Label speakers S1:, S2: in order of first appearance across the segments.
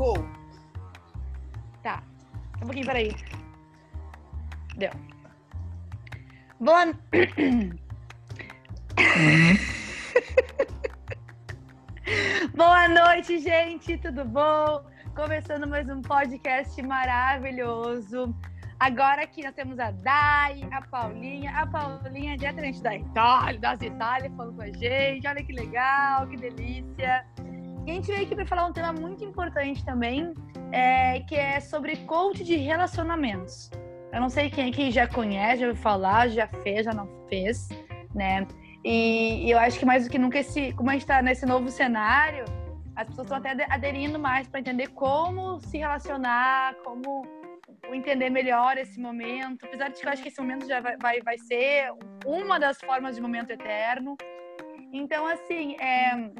S1: Go!
S2: Tá. Um pouquinho, peraí. Deu. Boa. Boa noite, gente. Tudo bom? Começando mais um podcast maravilhoso. Agora aqui nós temos a Dai, a Paulinha, a Paulinha diretamente da Itália, das Itália, falando com a gente. Olha que legal, que delícia. A gente veio aqui para falar um tema muito importante também, é, que é sobre coach de relacionamentos. Eu não sei quem aqui já conhece, já ouviu falar, já fez, já não fez, né? E, e eu acho que mais do que nunca, esse, como a gente está nesse novo cenário, as pessoas estão até aderindo mais para entender como se relacionar, como entender melhor esse momento. Apesar de que eu acho que esse momento já vai, vai, vai ser uma das formas de momento eterno. Então, assim, é,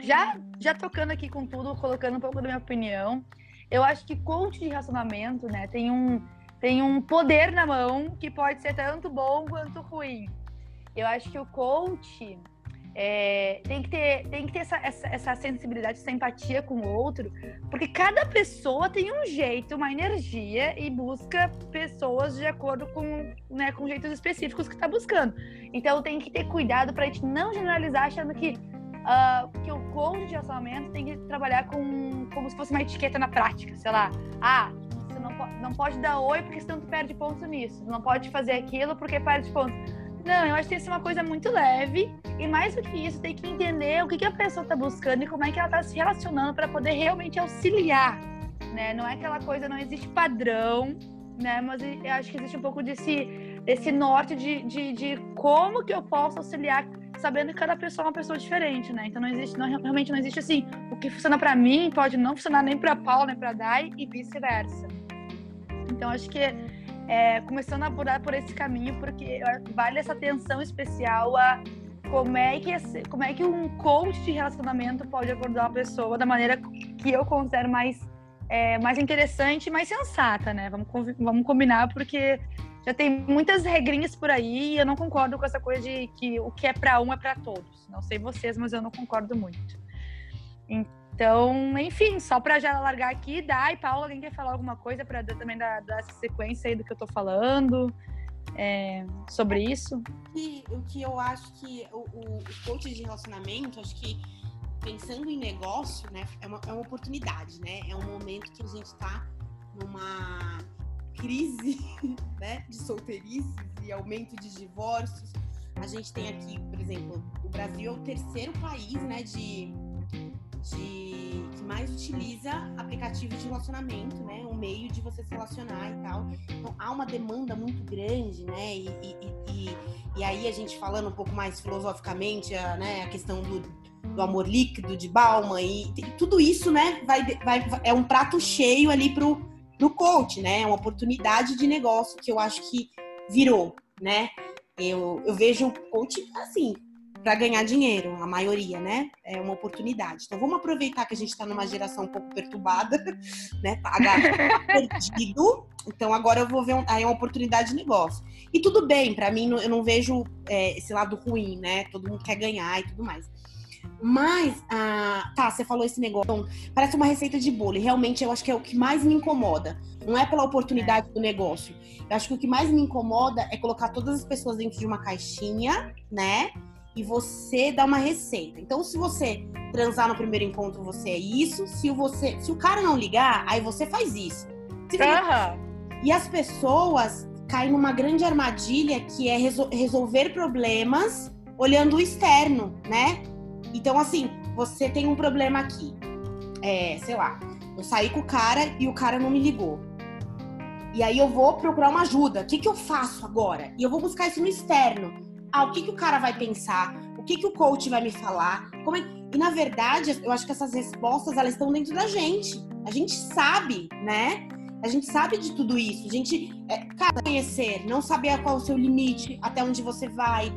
S2: já, já tocando aqui com tudo, colocando um pouco da minha opinião, eu acho que coach de relacionamento, né, tem um, tem um poder na mão que pode ser tanto bom quanto ruim. Eu acho que o coach é, tem que ter, tem que ter essa, essa, essa, sensibilidade, essa empatia com o outro, porque cada pessoa tem um jeito, uma energia e busca pessoas de acordo com, né, com jeitos específicos que está buscando. Então tem que ter cuidado para a gente não generalizar achando que, uh, que o coach de relacionamento tem que trabalhar com como se fosse uma etiqueta na prática, sei lá. Ah, você não, não pode dar oi porque senão tu perde ponto nisso. Não pode fazer aquilo porque perde ponto não, eu acho que que ser uma coisa muito leve e mais do que isso, tem que entender o que, que a pessoa está buscando e como é que ela está se relacionando para poder realmente auxiliar, né? Não é aquela coisa, não existe padrão, né? Mas eu acho que existe um pouco desse, desse norte de, de, de como que eu posso auxiliar, sabendo que cada pessoa é uma pessoa diferente, né? Então não existe, não, realmente não existe assim, o que funciona para mim pode não funcionar nem para Paulo, nem para Dai e vice-versa. Então acho que é, começando a abordar por esse caminho, porque vale essa atenção especial a como é que, como é que um coach de relacionamento pode abordar uma pessoa da maneira que eu considero mais, é, mais interessante mais sensata, né? Vamos, vamos combinar, porque já tem muitas regrinhas por aí e eu não concordo com essa coisa de que o que é para um é para todos. Não sei vocês, mas eu não concordo muito. Então, enfim, só para já largar aqui, Dai, Paulo, alguém quer falar alguma coisa para também dar, essa sequência aí do que eu tô falando é, sobre isso?
S1: E, o que eu acho que o, o coach de relacionamento, acho que pensando em negócio, né, é uma, é uma oportunidade, né? É um momento que a gente está numa crise, né, de solteirices e aumento de divórcios. A gente tem aqui, por exemplo, o Brasil é o terceiro país, né, de de que mais utiliza aplicativo de relacionamento, né? Um meio de você se relacionar e tal. Então há uma demanda muito grande, né? E, e, e, e aí a gente falando um pouco mais filosoficamente, a, né, a questão do, do amor líquido de Bauman e, e tudo isso, né? Vai, vai, é um prato cheio ali pro, pro coach, né? É uma oportunidade de negócio que eu acho que virou, né? Eu, eu vejo o coach assim, para ganhar dinheiro, a maioria, né? É uma oportunidade. Então vamos aproveitar que a gente está numa geração um pouco perturbada, né? Paga perdido. Então agora eu vou ver um, aí uma oportunidade de negócio. E tudo bem, para mim eu não vejo é, esse lado ruim, né? Todo mundo quer ganhar e tudo mais. Mas, ah, tá, você falou esse negócio. Então, parece uma receita de bolo. E realmente eu acho que é o que mais me incomoda. Não é pela oportunidade é. do negócio. Eu acho que o que mais me incomoda é colocar todas as pessoas dentro de uma caixinha, né? e você dá uma receita. Então, se você transar no primeiro encontro, você é isso. Se, você, se o cara não ligar, aí você faz isso. Uhum. E as pessoas caem numa grande armadilha que é resol resolver problemas olhando o externo, né? Então, assim, você tem um problema aqui. É, sei lá, eu saí com o cara e o cara não me ligou. E aí eu vou procurar uma ajuda. O que, que eu faço agora? E eu vou buscar isso no externo ah, o que, que o cara vai pensar? O que, que o coach vai me falar? É... E na verdade, eu acho que essas respostas elas estão dentro da gente. A gente sabe, né? A gente sabe de tudo isso. A gente, é, cara, conhecer, não saber qual é o seu limite, até onde você vai,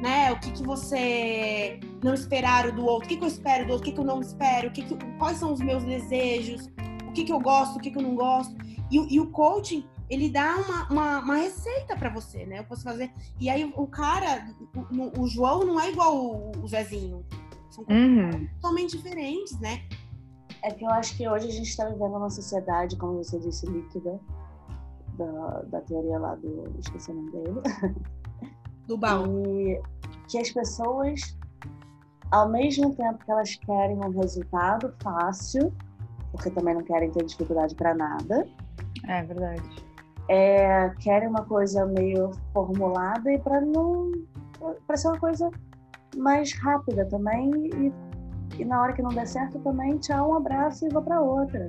S1: né? O que, que você não esperar do outro, o que, que eu espero do outro, o que, que eu não espero, o que que, quais são os meus desejos, o que, que eu gosto, o que, que eu não gosto. E, e o coaching, ele dá uma, uma, uma receita para você, né? Eu posso fazer. E aí o cara, o, o João não é igual o, o Zezinho. São uhum. totalmente diferentes, né?
S3: É que eu acho que hoje a gente está vivendo uma sociedade, como você disse, líquida, da, da teoria lá do. esqueci o nome dele.
S1: Do baú.
S3: E que as pessoas, ao mesmo tempo que elas querem um resultado fácil, porque também não querem ter dificuldade para nada.
S2: É verdade.
S3: É, querem uma coisa meio formulada e para não. para ser uma coisa mais rápida também e, e na hora que não der certo também, tchau, um abraço e vou para outra.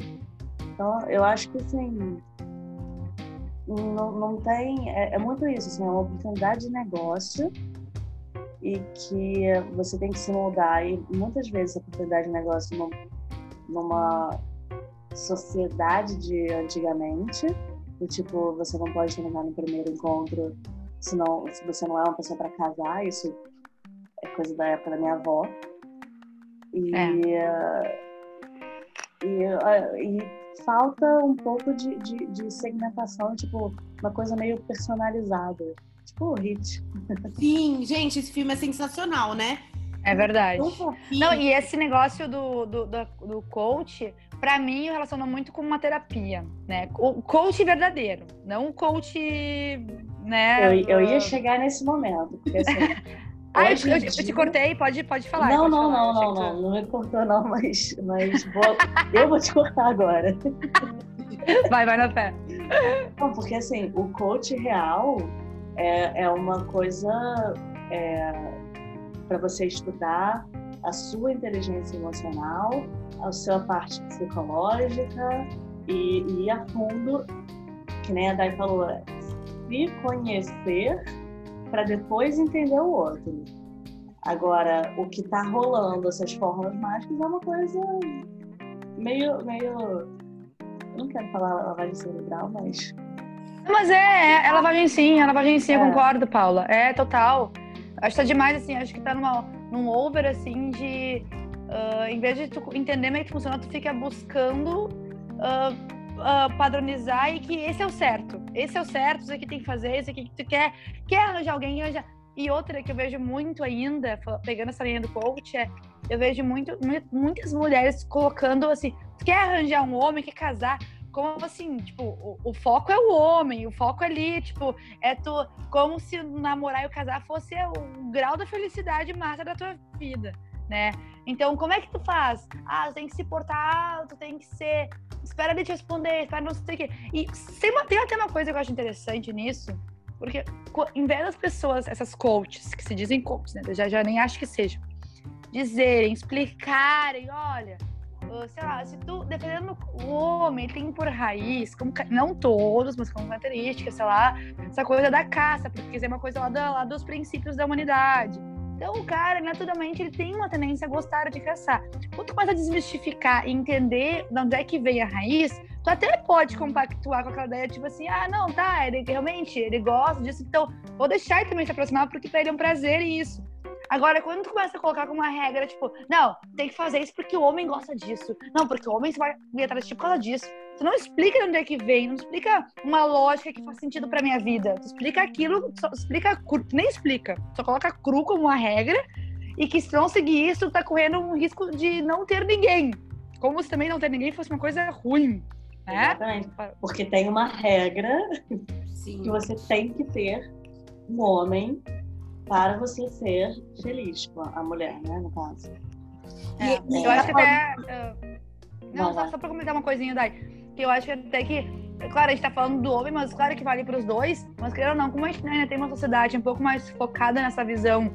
S3: Então, eu acho que assim, não, não tem. É, é, muito isso, assim, é uma oportunidade de negócio e que você tem que se moldar. E muitas vezes a oportunidade de negócio numa sociedade de antigamente, do tipo, você não pode terminar no primeiro encontro senão, se você não é uma pessoa para casar, isso é coisa da época da minha avó. E, é. e, e falta um pouco de, de, de, segmentação, tipo, uma coisa meio personalizada. Tipo o Hit.
S1: Sim, gente, esse filme é sensacional, né?
S2: É verdade. Não, e esse negócio do, do, do, do coach, para mim, relaciona muito com uma terapia, né? O coach verdadeiro, não o coach, né?
S3: Eu, eu ia chegar nesse momento, porque assim,
S2: Ah, eu, eu, eu, te cortei, pode, pode falar.
S3: Não,
S2: pode
S3: não,
S2: falar,
S3: não, não, não, não me cortou não, mas, mas vou, eu vou te cortar agora.
S2: Vai, vai na fé.
S3: Não, porque assim, o coach real é, é uma coisa é, para você estudar a sua inteligência emocional, a sua parte psicológica e, e ir a fundo, que nem a Dai falou, se conhecer para depois entender o outro. Agora, o que está rolando, essas fórmulas mágicas, é uma coisa meio. meio... Eu não quero falar lavagem cerebral, mas.
S2: Mas é, é, é lavagem sim, é lavagem sim, é. eu concordo, Paula. É total. Acho que tá demais, assim, acho que tá numa, num over, assim, de. Uh, em vez de tu entender como é que funciona, tu fica buscando uh, uh, padronizar e que esse é o certo. Esse é o certo, isso aqui tem que fazer, isso aqui que tu quer. Quer arranjar alguém, arranja. E outra que eu vejo muito ainda, pegando essa linha do coach, é eu vejo muito, muitas mulheres colocando assim, tu quer arranjar um homem, quer casar, como assim, tipo, o, o, foco é o homem, o foco ali, tipo, é tu, como se namorar e casar fosse o grau da felicidade massa da tua vida, né? Então, como é que tu faz? Ah, tu tem que se portar, tu tem que ser espera ele te responder, espera não sei o quê. E tem até uma coisa que eu acho interessante nisso, porque em vez das pessoas, essas coaches, que se dizem coaches, né? Eu já, já nem acho que sejam, dizerem, explicarem, olha, sei lá, se tu, dependendo do homem, tem por raiz, como, não todos, mas como característica, sei lá, essa coisa da caça, porque é uma coisa lá, da, lá dos princípios da humanidade então, o cara, naturalmente, ele tem uma tendência a gostar de caçar. Quando começa a desmistificar e entender de onde é que veio a raiz, tu até pode compactuar com aquela ideia, tipo assim, ah, não, tá, ele realmente, ele gosta disso, então vou deixar ele também se aproximar, porque pra ele é um prazer isso. Agora, quando tu começa a colocar como uma regra, tipo, não, tem que fazer isso porque o homem gosta disso. Não, porque o homem vai vir atrás de ti por causa disso. Tu não explica de onde é que vem, não explica uma lógica que faz sentido pra minha vida. Tu explica aquilo, só explica cru, tu nem explica. Só coloca cru como uma regra e que se não seguir isso, tu tá correndo um risco de não ter ninguém. Como se também não ter ninguém fosse uma coisa ruim. Né?
S3: Exatamente. Porque tem uma regra Sim. que você tem que ter um homem para você ser feliz com a mulher, né, no caso.
S2: É, eu acho que até. Uh, não, só, só para comentar uma coisinha, Dai. Que eu acho que até que. Claro, a gente tá falando do homem, mas claro que vale para os dois. Mas querendo ou não, como a gente ainda tem uma sociedade um pouco mais focada nessa visão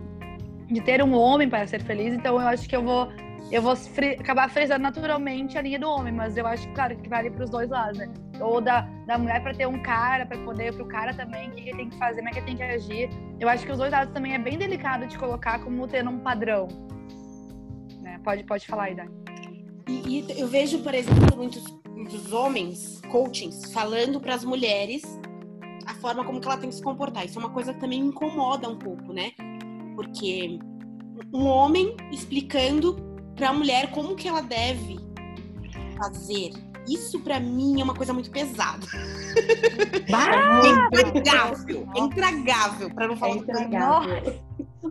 S2: de ter um homem para ser feliz, então eu acho que eu vou eu vou fri acabar frisando naturalmente a linha do homem, mas eu acho, claro, que vale para os dois lados, né? Ou da, da mulher para ter um cara, para poder para o cara também, o que ele tem que fazer, como é que ele tem que agir. Eu acho que os dois lados também é bem delicado de colocar como tendo um padrão. Né? Pode, pode falar aí, Dani.
S1: E, e eu vejo, por exemplo, muitos, muitos homens, coachings, falando para as mulheres a forma como que ela tem que se comportar. Isso é uma coisa que também me incomoda um pouco, né? Porque um homem explicando para a mulher como que ela deve fazer. Isso para mim é uma coisa muito pesada. é intragável, é intragável, para não falar
S3: é intragável.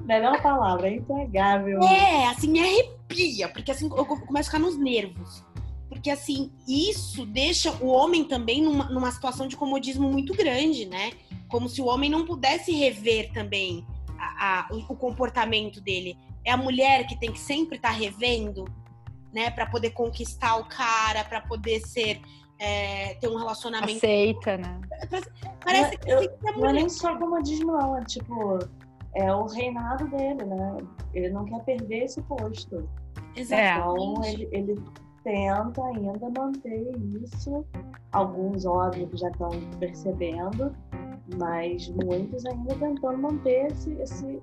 S3: Melhor palavra, é intragável.
S1: É, assim, me arrepia, porque assim eu começo a ficar nos nervos. Porque assim, isso deixa o homem também numa, numa situação de comodismo muito grande, né? Como se o homem não pudesse rever também a, a, o comportamento dele. É a mulher que tem que sempre estar tá revendo, né? Para poder conquistar o cara, para poder ser é, ter um relacionamento.
S2: Aceita, né?
S1: Parece que
S3: eu, não é nem só comodismo, não. É tipo, é o reinado dele, né? Ele não quer perder esse posto.
S1: Exatamente.
S3: Então, ele, ele tenta ainda manter isso. Alguns, óbvio, que já estão percebendo, mas muitos ainda tentando manter esse, esse,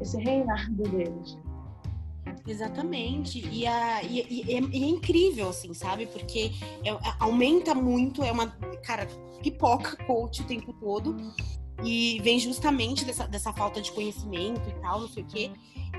S3: esse reinado deles.
S1: Exatamente. E, a, e, e, é, e, é, incrível, assim, sabe? Porque é, aumenta muito, é uma. Cara, pipoca coach o tempo todo. E vem justamente dessa, dessa falta de conhecimento e tal, não sei o quê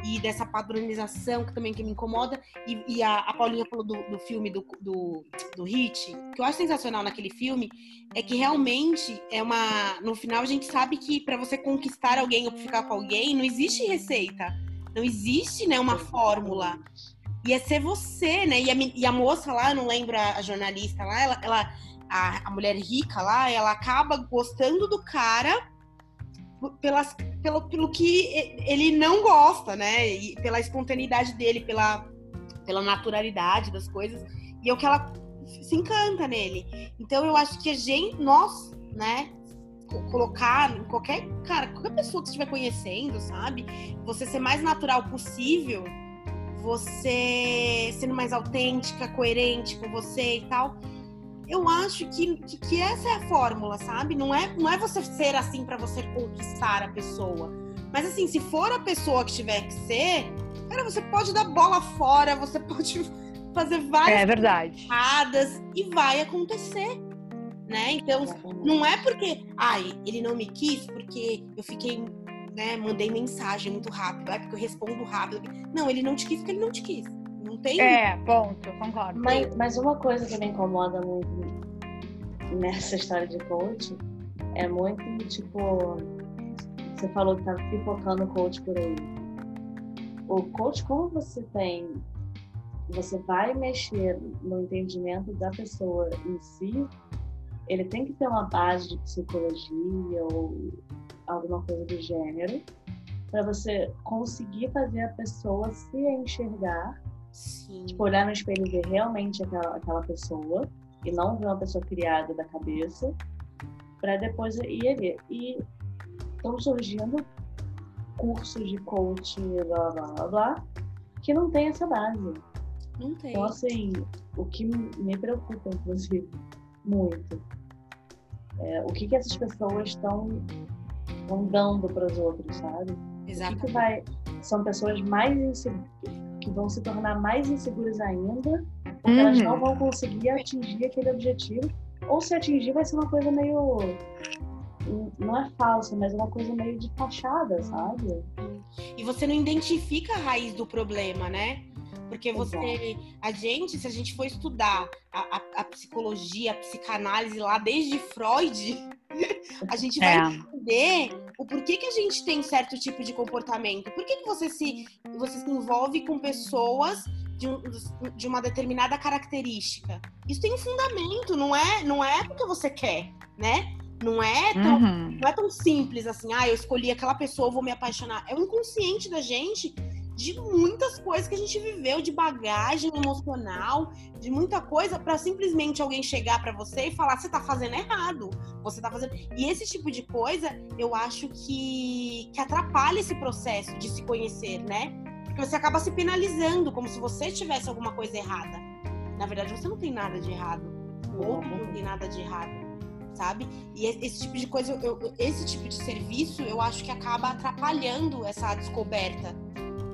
S1: e dessa padronização que também que me incomoda. E, e a, a, Paulinha falou do, do filme do, do, do Hit, que eu acho sensacional naquele filme, é que realmente é uma. No final a gente sabe que para você conquistar alguém ou ficar com alguém, não existe receita. Não existe, né, uma fórmula. E é ser você, né? E a, e a moça lá, não lembro a, a jornalista lá, ela, ela a, a mulher rica lá, ela acaba gostando do cara pelas, pelo, pelo que ele não gosta, né? E pela espontaneidade dele, pela, pela naturalidade das coisas. E é o que ela se encanta nele. Então eu acho que a gente, nós, né, colocar em qualquer cara, qualquer pessoa que estiver conhecendo, sabe? Você ser mais natural possível, você sendo mais autêntica, coerente com você e tal eu acho que, que, que, essa é a fórmula, sabe? Não é, não é você ser assim para você conquistar a pessoa. Mas assim, se for a pessoa que tiver que ser, cara, você pode dar bola fora, você pode fazer várias
S2: é verdade.
S1: erradas e vai acontecer. Né? Então, não é porque, ai, ele não me quis porque eu fiquei, né, mandei mensagem muito rápido, é porque eu respondo rápido. Não, ele não te quis porque ele não te quis. Tem.
S2: É, ponto, concordo.
S3: Mas, mas uma coisa que me incomoda muito nessa história de coach é muito tipo. Você falou que tá pipocando coach por aí. O coach, como você tem. Você vai mexer no entendimento da pessoa em si, ele tem que ter uma base de psicologia ou alguma coisa do gênero para você conseguir fazer a pessoa se enxergar
S1: Sim.
S3: Tipo, olhar no espelho e ver realmente aquela, aquela pessoa e não ver uma pessoa criada da cabeça para depois ir ali. E estão surgindo cursos de coaching, blá, blá, blá, blá, que não tem essa base.
S1: Não tem.
S3: Então, assim, o que me preocupa, inclusive, muito, é o que, que essas pessoas estão dando para os outros, sabe?
S1: Exatamente.
S3: O que, que vai... São pessoas mais inseguras que vão se tornar mais inseguras ainda, porque uhum. elas não uhum. vão conseguir atingir aquele objetivo, ou se atingir vai ser uma coisa meio não é falsa, mas é uma coisa meio de fachada, sabe?
S1: E você não identifica a raiz do problema, né? Porque você, a gente, se a gente for estudar a, a, a psicologia, a psicanálise lá desde Freud, a gente vai é. entender o porquê que a gente tem certo tipo de comportamento. Por que, que você, se, você se envolve com pessoas de, um, de, uma determinada característica? Isso tem um fundamento, não é, não é porque você quer, né? Não é, tão, uhum. não é tão simples assim, ah, eu escolhi aquela pessoa, vou me apaixonar. É o inconsciente da gente de muitas coisas que a gente viveu, de bagagem emocional, de muita coisa, para simplesmente alguém chegar para você e falar: você tá fazendo errado, você tá fazendo. E esse tipo de coisa, eu acho que, que atrapalha esse processo de se conhecer, né? Porque você acaba se penalizando, como se você tivesse alguma coisa errada. Na verdade, você não tem nada de errado. O outro não tem nada de errado sabe? E esse tipo de coisa, eu, esse tipo de serviço, eu acho que acaba atrapalhando essa descoberta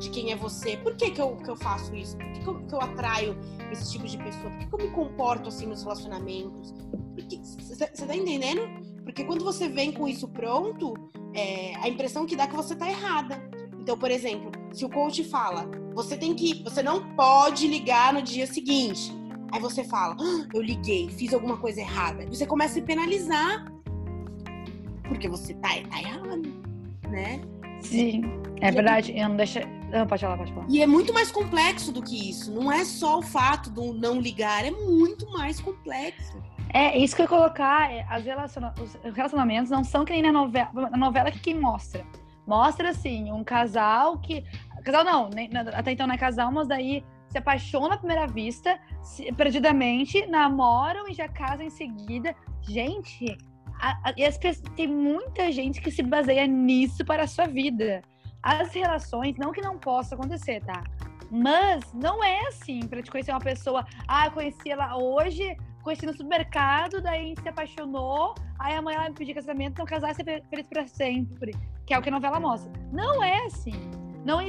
S1: de quem é você. Por que, que, eu, que eu faço isso? Por que, que, eu, que eu atraio esse tipo de pessoa? Por que, que eu me comporto assim nos relacionamentos? Você tá entendendo? Porque quando você vem com isso pronto, é, a impressão que dá é que você tá errada. Então, por exemplo, se o coach fala, você tem que, você não pode ligar no dia seguinte. Aí você fala, ah, eu liguei, fiz alguma coisa errada. Você começa a se penalizar. Porque você tá, tá errado, né?
S2: Sim, é verdade. Eu não deixa, Não, pode falar, pode falar.
S1: E é muito mais complexo do que isso. Não é só o fato do não ligar, é muito mais complexo.
S2: É, isso que eu ia colocar, é, as relaciona os relacionamentos não são que nem na novela, na novela que quem mostra. Mostra, assim, um casal que... Casal não, nem, até então não é casal, mas daí se apaixona à primeira vista, se, perdidamente, namoram e já casam em seguida. Gente, a, a, tem muita gente que se baseia nisso para a sua vida as relações, não que não possa acontecer, tá? Mas não é assim, pra te conhecer uma pessoa, ah, conheci ela hoje, conheci no supermercado, daí a gente se apaixonou, aí amanhã ela me pediu casamento, então casar e ser feliz pra sempre, que é o que a novela mostra. Não é assim. Não,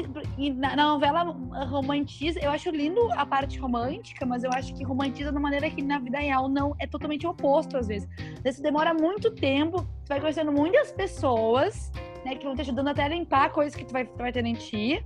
S2: na, novela romantiza, eu acho lindo a parte romântica, mas eu acho que romantiza de uma maneira que na vida real não é totalmente oposto às vezes. Isso demora muito tempo, você vai conhecendo muitas pessoas, né, que vão te ajudando até a limpar coisas que tu vai, tu vai ter em ti,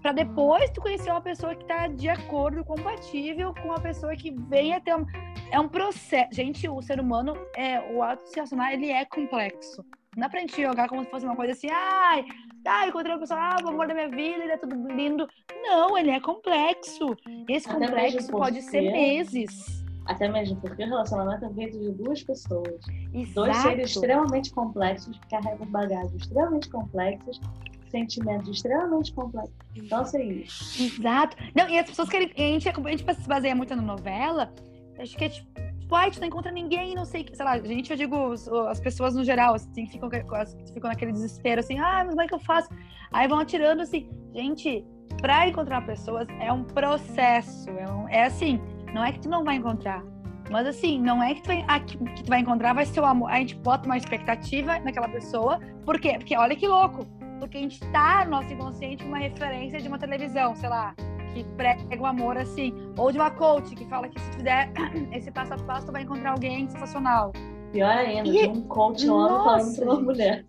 S2: para depois tu conhecer uma pessoa que tá de acordo, compatível com uma pessoa que vem até um, é um processo. Gente, o ser humano é o ato se relacionar, ele é complexo. Não dá pra gente jogar como se fosse uma coisa assim, ai, ah, encontrei uma pessoa, ah, o amor da minha vida, ele é tudo lindo. Não, ele é complexo. Esse complexo pode ser meses.
S3: Até mesmo porque o relacionamento é feito de duas pessoas. Exato. Dois seres extremamente complexos, que carregam bagagens extremamente complexas, sentimentos extremamente complexos. Então, assim.
S2: Exato. Não, e as pessoas querem. A gente, a gente se baseia muito na novela, acho que é tipo tipo, ai, tu não encontra ninguém, não sei, sei lá, gente, eu digo, as pessoas no geral, assim, ficam, ficam naquele desespero, assim, ah, mas como é que eu faço? Aí vão atirando, assim, gente, pra encontrar pessoas é um processo, é, um, é assim, não é que tu não vai encontrar, mas assim, não é que tu, vai, ah, que, tu vai encontrar, vai ser o amor, a gente bota uma expectativa naquela pessoa, por quê? Porque olha que louco, porque a gente tá no nosso inconsciente uma referência de uma televisão, sei lá, que prega o amor assim, ou de uma coach que fala que se fizer esse passo a passo, tu vai encontrar alguém sensacional.
S3: Pior ainda, e... um coach homem falando pra uma mulher.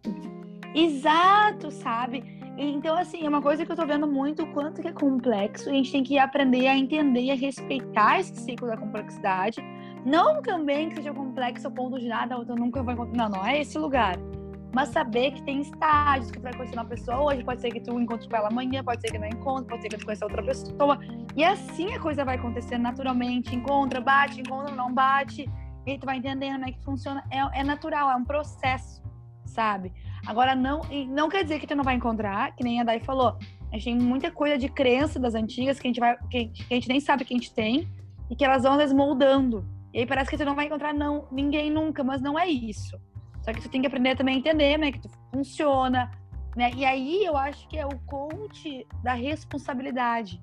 S2: Exato, sabe? Então, assim, é uma coisa que eu tô vendo muito o quanto que é complexo e a gente tem que aprender a entender e a respeitar esse ciclo da complexidade. Não também que seja complexo ao ponto de nada, eu nunca vou encontrar. Não, não é esse lugar mas saber que tem estágios que tu vai conhecer uma pessoa hoje, pode ser que tu encontre com ela amanhã, pode ser que não encontre, pode ser que tu conheça outra pessoa. E assim a coisa vai acontecendo naturalmente, encontra, bate, encontra, não bate, e tu vai entendendo como é que funciona. É, é natural, é um processo, sabe? Agora, não, não quer dizer que tu não vai encontrar, que nem a Dai falou. A gente tem muita coisa de crença das antigas que a gente, vai, que, que a gente nem sabe que a gente tem e que elas vão às moldando. E aí parece que tu não vai encontrar não, ninguém nunca, mas não é isso. Só que tu tem que aprender também a entender, né, que tu funciona, né? E aí eu acho que é o coach da responsabilidade.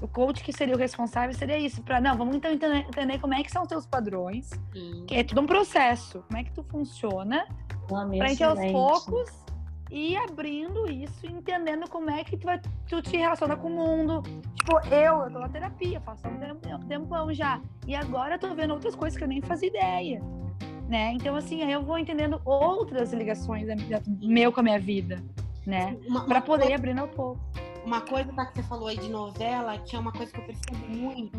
S2: O coach que seria o responsável seria isso, para não, vamos então entender, como é que são os teus padrões, Sim. que é tudo um processo, como é que tu funciona, para gente aos poucos ir abrindo isso, entendendo como é que tu, vai, tu te relaciona com o mundo. Tipo, eu, eu tô na terapia, faço um tempão já. E agora eu tô vendo outras coisas que eu nem fazia ideia né? Então, assim, aí eu vou entendendo outras ligações da, da, meu com a minha vida, né? Para poder abrir ao pouco.
S1: Uma coisa tá, que você falou aí de novela, que é uma coisa que eu percebo muito,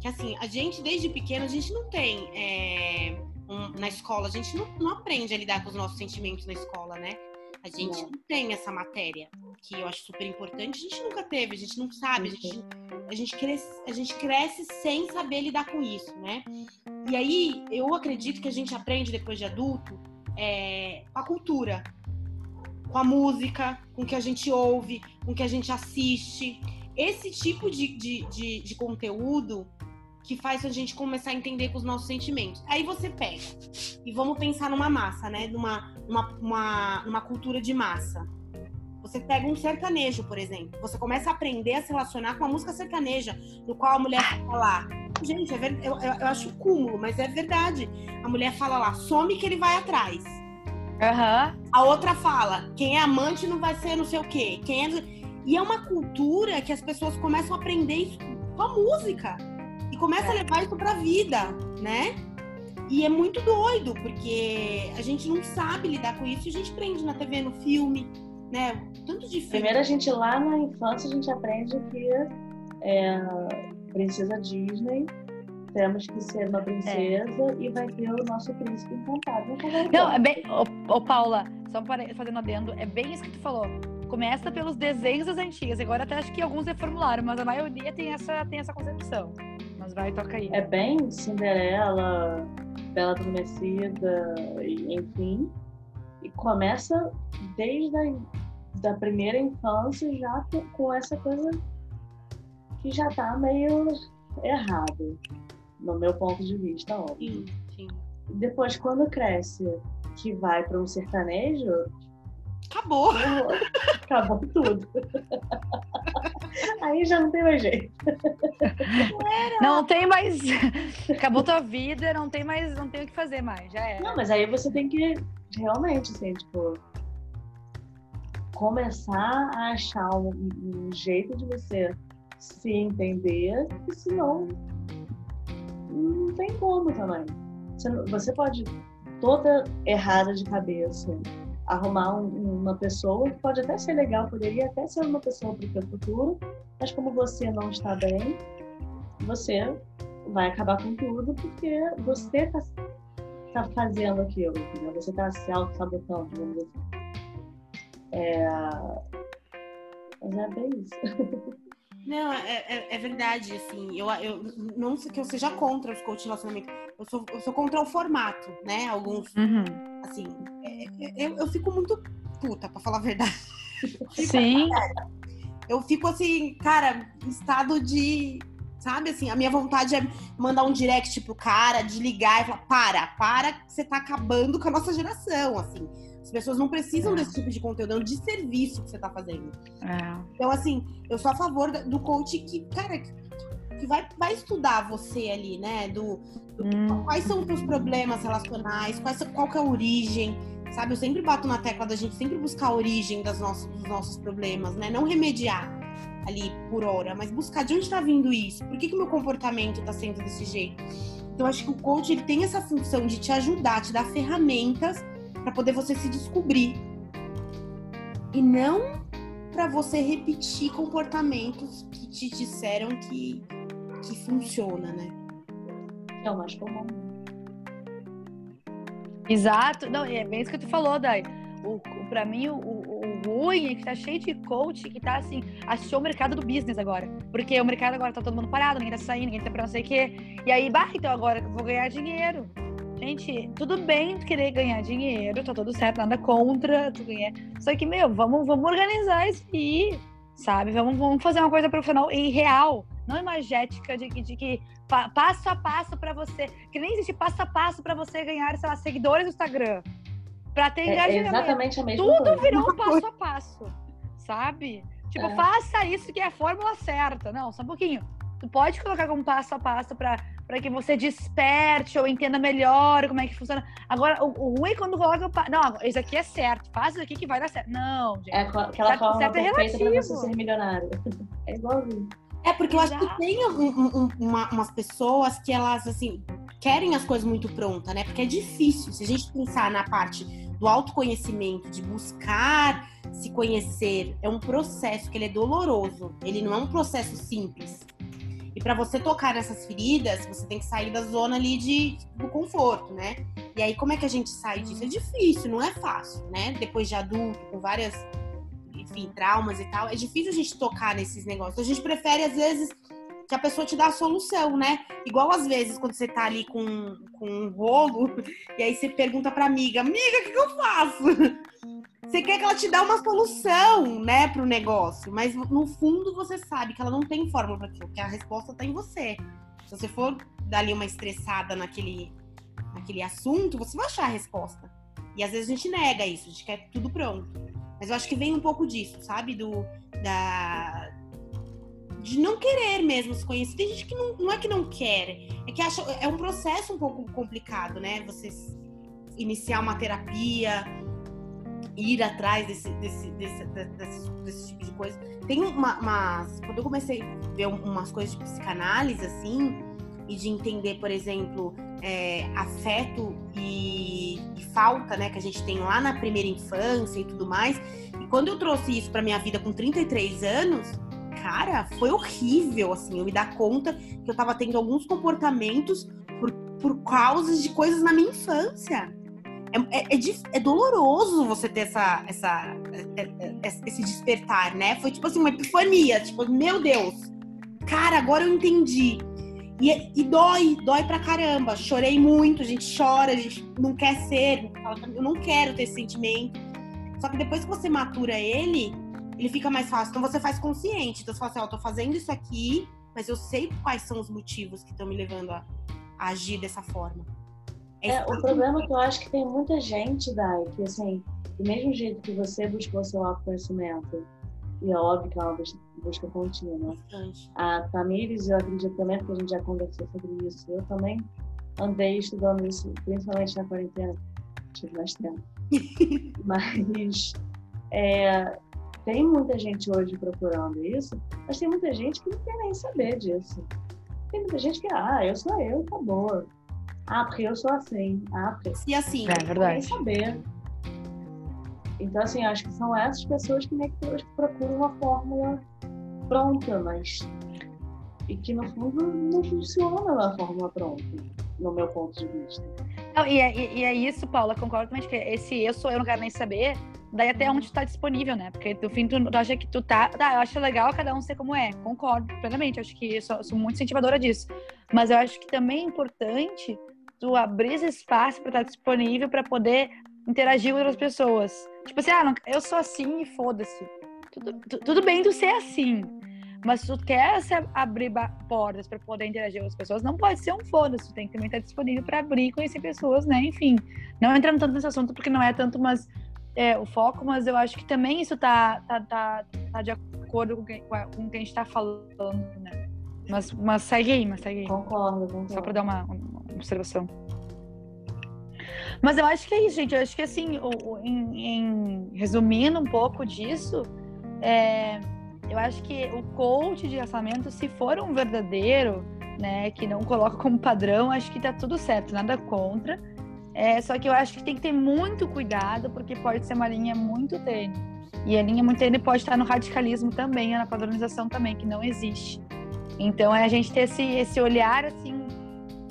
S1: que assim, a gente, desde pequeno, a gente não tem é, um, na escola, a gente não, não aprende a lidar com os nossos sentimentos na escola, né? A gente não tem essa matéria, que eu acho super importante. A gente nunca teve, a gente não sabe, a gente, a gente, cresce, a gente cresce sem saber lidar com isso, né? E aí, eu acredito que a gente aprende depois de adulto é, com a cultura, com a música, com o que a gente ouve, com o que a gente assiste. Esse tipo de, de, de, de conteúdo que faz a gente começar a entender com os nossos sentimentos. Aí você pega e vamos pensar numa massa, né? Numa, numa, uma, cultura de massa. Você pega um sertanejo, por exemplo. Você começa a aprender a se relacionar com a música sertaneja, no qual a mulher fala lá. Gente, é ver, eu, eu, eu acho cúmulo, mas é verdade. A mulher fala lá, some que ele vai atrás.
S2: Uhum.
S1: A outra fala, quem é amante não vai ser não sei o quê. Quem é... E é uma cultura que as pessoas começam a aprender isso com a música começa a levar isso pra vida, né? E é muito doido, porque a gente não sabe lidar com isso e a gente aprende na TV, no filme, né? Tanto de filme.
S3: Primeiro a gente lá na infância a gente aprende que é, princesa Disney temos que ser uma princesa é. e vai ter o nosso príncipe encantado.
S2: Não, é bem. Ô, ô Paula, só para fazendo adendo, é bem isso que tu falou começa pelos desenhos das antigas. Agora até acho que alguns reformularam, mas a maioria tem essa, tem essa concepção. Mas vai, toca aí.
S3: É bem Cinderela, Bela Adormecida, enfim. E começa desde a da primeira infância já com essa coisa que já tá meio errado, no meu ponto de vista, óbvio. Sim, sim. Depois, quando cresce, que vai para um sertanejo,
S1: acabou.
S3: Acabou tudo. Aí já não tem mais jeito.
S2: Não tem mais. Acabou tua vida, não tem mais, não tem o que fazer mais, já é.
S3: Não, mas aí você tem que realmente, assim, tipo, começar a achar um, um jeito de você se entender, porque senão não tem como também. Você, você pode, toda errada de cabeça, arrumar um, uma pessoa que pode até ser legal, poderia até ser uma pessoa para o seu futuro, mas como você não está bem, você vai acabar com tudo porque você está tá fazendo aquilo, né? você está se auto-sabotando, vamos dizer assim. É... Mas é bem isso.
S1: Não, é, é, é, verdade, assim, eu, eu não sei que eu seja contra os coach de relacionamento, eu sou, eu sou contra o formato, né? Alguns, uhum. assim, é, é eu, eu fico muito puta, pra falar a verdade.
S2: Sim.
S1: Eu fico assim, cara, em estado de. Sabe assim, a minha vontade é mandar um direct pro cara, desligar e falar: para, para, que você tá acabando com a nossa geração, assim. As pessoas não precisam é. desse tipo de conteúdo, é um desserviço que você tá fazendo. É. Então, assim, eu sou a favor do coach que, cara, que vai, vai estudar você ali, né? Do, do hum. quais são os seus problemas relacionais, quais, qual que é a origem, sabe? Eu sempre bato na tecla da gente sempre buscar a origem das nossos, dos nossos problemas, né? Não remediar ali por hora, mas buscar de onde está vindo isso, por que, que o meu comportamento está sendo desse jeito. Então, acho que o coach ele tem essa função de te ajudar, te dar ferramentas para poder você se descobrir. E não para você repetir comportamentos que te disseram que, que funciona, né?
S3: É o mais comum.
S2: Exato. Não, é bem isso que tu falou, Dai. O, o, pra mim, o, o ruim é que tá cheio de coach que tá assim, achou o mercado do business agora. Porque o mercado agora tá todo mundo parado, ninguém tá saindo, ninguém tá pra não sei o quê. E aí, bah, então agora eu vou ganhar dinheiro. Gente, tudo bem querer ganhar dinheiro, tá tudo certo, nada contra, tu ganhar. Só que, meu, vamos, vamos organizar isso aí, sabe? Vamos, vamos fazer uma coisa profissional e real, não imagética de, de que passo a passo para você, que nem existe passo a passo para você ganhar, sei lá, seguidores no Instagram. Pra ter é, engajamento.
S3: É exatamente a mesma
S2: Tudo
S3: coisa.
S2: virou um passo a passo, sabe? Tipo, é. faça isso que é a fórmula certa. Não, só um pouquinho. Tu pode colocar como passo a passo para para que você desperte ou entenda melhor como é que funciona. Agora, o, o ruim é quando coloca. Não, isso aqui é certo, faz isso aqui que vai dar certo. Não, gente.
S3: É aquela certo, forma certo é é pra você ser milionário. É igualzinho.
S1: É, porque eu acho que tem um, um, uma, umas pessoas que elas, assim, querem as coisas muito prontas, né? Porque é difícil. Se a gente pensar na parte do autoconhecimento, de buscar se conhecer, é um processo que ele é doloroso. Ele não é um processo simples. E para você tocar nessas feridas, você tem que sair da zona ali de, do conforto, né? E aí, como é que a gente sai disso? É difícil, não é fácil, né? Depois de adulto, com várias, enfim, traumas e tal, é difícil a gente tocar nesses negócios. A gente prefere, às vezes, que a pessoa te dá a solução, né? Igual às vezes quando você tá ali com, com um rolo, e aí você pergunta pra amiga, amiga, o que, que eu faço? Você quer que ela te dê uma solução, né, pro negócio, mas no fundo você sabe que ela não tem fórmula para aquilo, que a resposta tá em você. Se você for dar ali uma estressada naquele, naquele assunto, você vai achar a resposta. E às vezes a gente nega isso, a gente quer tudo pronto. Mas eu acho que vem um pouco disso, sabe? Do, da, de não querer mesmo se conhecer. Tem gente que não, não é que não quer, é que acha, é um processo um pouco complicado, né? Você iniciar uma terapia, ir atrás desse, desse, desse, desse, desse tipo de coisa. Tem uma, umas. Quando eu comecei a ver umas coisas de psicanálise, assim, e de entender, por exemplo, é, afeto e, e, falta, né, que a gente tem lá na primeira infância e tudo mais. E quando eu trouxe isso para minha vida com 33 anos, cara, foi horrível, assim, eu me dar conta que eu tava tendo alguns comportamentos por, por causa de coisas na minha infância. É, é, é, é, doloroso você ter essa, essa, é, é, esse despertar, né? Foi tipo assim, uma epifania, tipo, meu Deus, cara, agora eu entendi. E, e dói, dói pra caramba. Chorei muito, a gente chora, a gente não quer ser, eu não quero ter esse sentimento. Só que depois que você matura ele, ele fica mais fácil. Então você faz consciente. Então você fala assim, ó, oh, tô fazendo isso aqui, mas eu sei quais são os motivos que estão me levando a, a, agir dessa forma.
S3: É, é o problema é que eu acho que tem muita gente, Dai, que assim, do mesmo jeito que você buscou seu autoconhecimento, e é óbvio que é uma busca contínua. A Tamires, eu acredito também, porque a gente já conversou sobre isso, eu também andei estudando isso, principalmente na quarentena, tive mais tempo. mas é, tem muita gente hoje procurando isso, mas tem muita gente que não quer nem saber disso. Tem muita gente que, ah, eu sou eu, tá boa. Ah, porque eu sou assim. Ah, porque...
S1: E assim,
S2: é verdade.
S3: saber. Então, assim, acho que são essas pessoas que, que procuram uma fórmula pronta, mas. E que no fundo não funciona uma fórmula pronta, no meu ponto de vista.
S2: Não, e, é, e, é isso, Paula, concordo com que esse eu sou eu, não quero nem saber, daí até onde tu tá disponível, né? Porque no fim tu, tu acha que tu tá. Tá, eu acho legal cada um ser como é. Concordo plenamente. Acho que eu sou, sou muito incentivadora disso. Mas eu acho que também é importante tu abrir esse espaço para estar disponível para poder interagir com outras pessoas. Tipo assim, ah, não, eu sou assim e foda-se. Tudo, tudo bem tu ser assim. Mas se tu quer se abrir portas para poder interagir com as pessoas, não pode ser um foda-se. Tu tem que também estar disponível para abrir e conhecer pessoas, né? Enfim, não entrando tanto nesse assunto porque não é tanto mas, é, o foco, mas eu acho que também isso tá, tá, tá, tá de acordo com, com o que a gente tá falando, né? Mas, mas segue aí, mas segue aí.
S3: Concordo, concordo.
S2: Só para dar uma, observação. Mas eu acho que é isso, gente. Eu acho que assim, em, em, resumindo um pouco disso, é, eu acho que o coach de relacionamento, se for um verdadeiro, né, que não coloca como padrão, acho que tá tudo certo, nada contra. É, só que eu acho que tem que ter muito cuidado, porque pode ser uma linha muito tênue. E a linha muito tênue pode estar no radicalismo também, na padronização também, que não existe. Então é a gente ter esse, esse olhar assim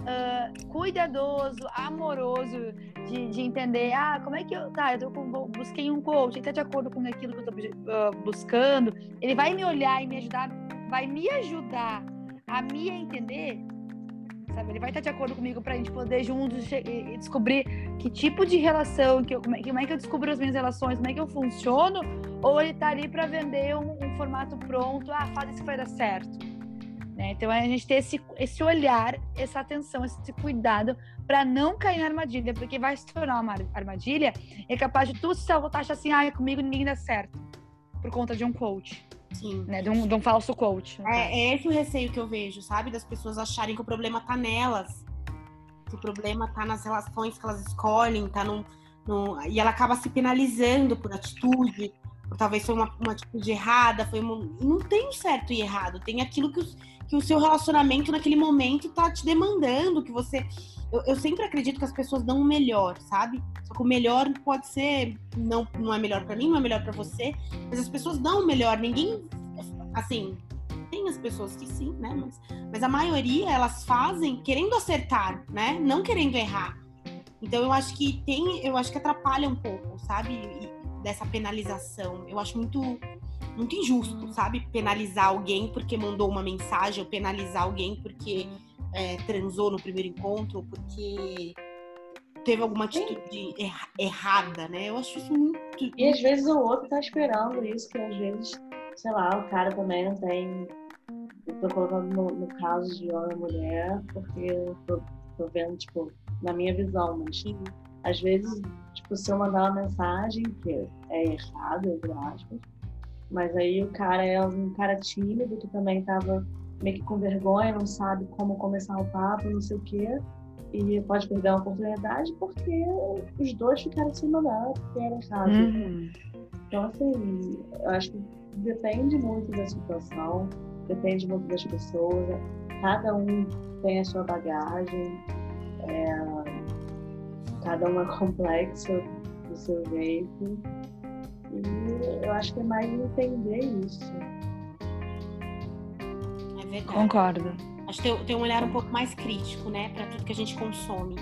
S2: uh, cuidadoso, amoroso de, de, entender, ah, como é que eu, tá, eu com, busquei um coach, ele tá de acordo com aquilo que eu tô uh, buscando, ele vai me olhar e me ajudar, vai me ajudar a me entender, sabe? Ele vai estar de acordo comigo para a gente poder juntos descobrir que tipo de relação, que eu, como, é, como é que eu descubro as minhas relações, como é que eu funciono, ou ele tá ali para vender um, um, formato pronto, ah, faz isso que vai dar certo. Né? Então a gente ter esse, esse olhar, essa atenção, esse cuidado para não cair na armadilha, porque vai se tornar uma armadilha é capaz de tu se sabotar assim, ah, comigo ninguém dá certo, por conta de um coach. Sim. Né? De, um, de um falso coach.
S1: É, é, esse o receio que eu vejo, sabe? Das pessoas acharem que o problema tá nelas. Que o problema tá nas relações que elas escolhem, tá no, no... e ela acaba se penalizando por atitude, por talvez foi uma, uma atitude errada, foi uma... não tem certo e errado, tem aquilo que os, que o seu relacionamento naquele momento tá te demandando, que você. Eu, eu, sempre acredito que as pessoas dão o melhor, sabe? Só que o melhor pode ser. Não, não é melhor para mim, não é melhor para você, mas as pessoas dão o melhor. Ninguém. Assim, tem as pessoas que sim, né? Mas, mas a maioria elas fazem querendo acertar, né? Não querendo errar. Então eu acho que tem, eu acho que atrapalha um pouco, sabe? E, dessa penalização. Eu acho muito muito injusto, sabe? Penalizar alguém porque mandou uma mensagem, ou penalizar alguém porque é, transou no primeiro encontro, ou porque teve alguma atitude erra errada, né? Eu acho isso muito.
S3: E às vezes o outro tá esperando isso, que às vezes, sei lá, o cara também não tem. Eu tô colocando no, no caso de homem e mulher, porque eu tô, tô vendo, tipo, na minha visão, mas Sim. às vezes, tipo, se eu mandar uma mensagem que é errada, entre aspas, mas aí o cara é um cara tímido que também tava meio que com vergonha, não sabe como começar o papo, não sei o quê. E pode perder a oportunidade porque os dois ficaram se mandar, porque era. Uhum. Então, assim, eu acho que depende muito da situação, depende muito das pessoas. Cada um tem a sua bagagem, é, cada um é complexo do seu jeito. E eu acho que é mais entender isso.
S1: É verdade.
S2: Concordo.
S1: Acho que tem, tem um olhar um pouco mais crítico, né, para tudo que a gente consome.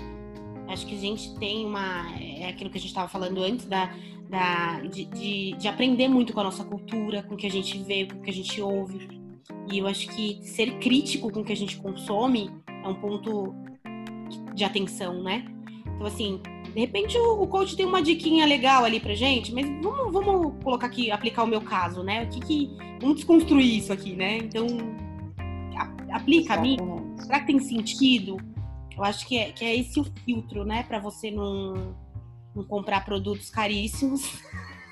S1: Acho que a gente tem uma. É aquilo que a gente estava falando antes, da, da, de, de, de, aprender muito com a nossa cultura, com o que a gente vê, com o que a gente ouve. E eu acho que ser crítico com o que a gente consome é um ponto de atenção, né? Então, assim, de repente o, o coach tem uma diquinha legal ali pra gente, mas vamos, vamos colocar aqui, aplicar o meu caso, né? O que que. Vamos desconstruir isso aqui, né? Então, a, aplica a mim. Será que tem sentido? Eu acho que é, que é esse o filtro, né? Pra você não, não comprar produtos caríssimos.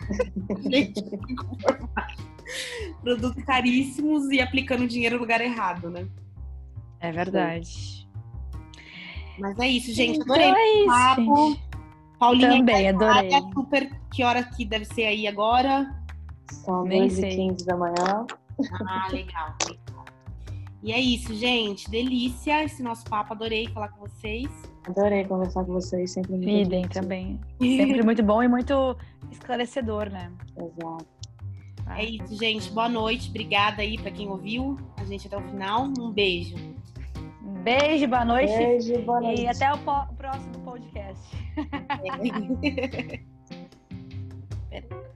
S1: gente, produtos caríssimos e aplicando dinheiro no lugar errado, né?
S2: É verdade.
S1: Mas é isso, gente. Adorei então é isso, papo. Gente. Paulinha
S2: Também, adorei.
S1: Super, que hora que deve ser aí agora?
S3: São 2 e 15 da manhã.
S1: Ah, legal, legal. E é isso, gente. Delícia esse nosso papo. Adorei falar com vocês.
S3: Adorei conversar com vocês. Sempre muito
S2: Idem também. Sempre muito bom e muito esclarecedor, né?
S3: Exato.
S1: É isso, gente. Boa noite. Obrigada aí para quem ouviu a gente até o final. Um beijo.
S2: Beijo, boa noite.
S3: Beijo, boa noite.
S2: E até o próximo podcast. É.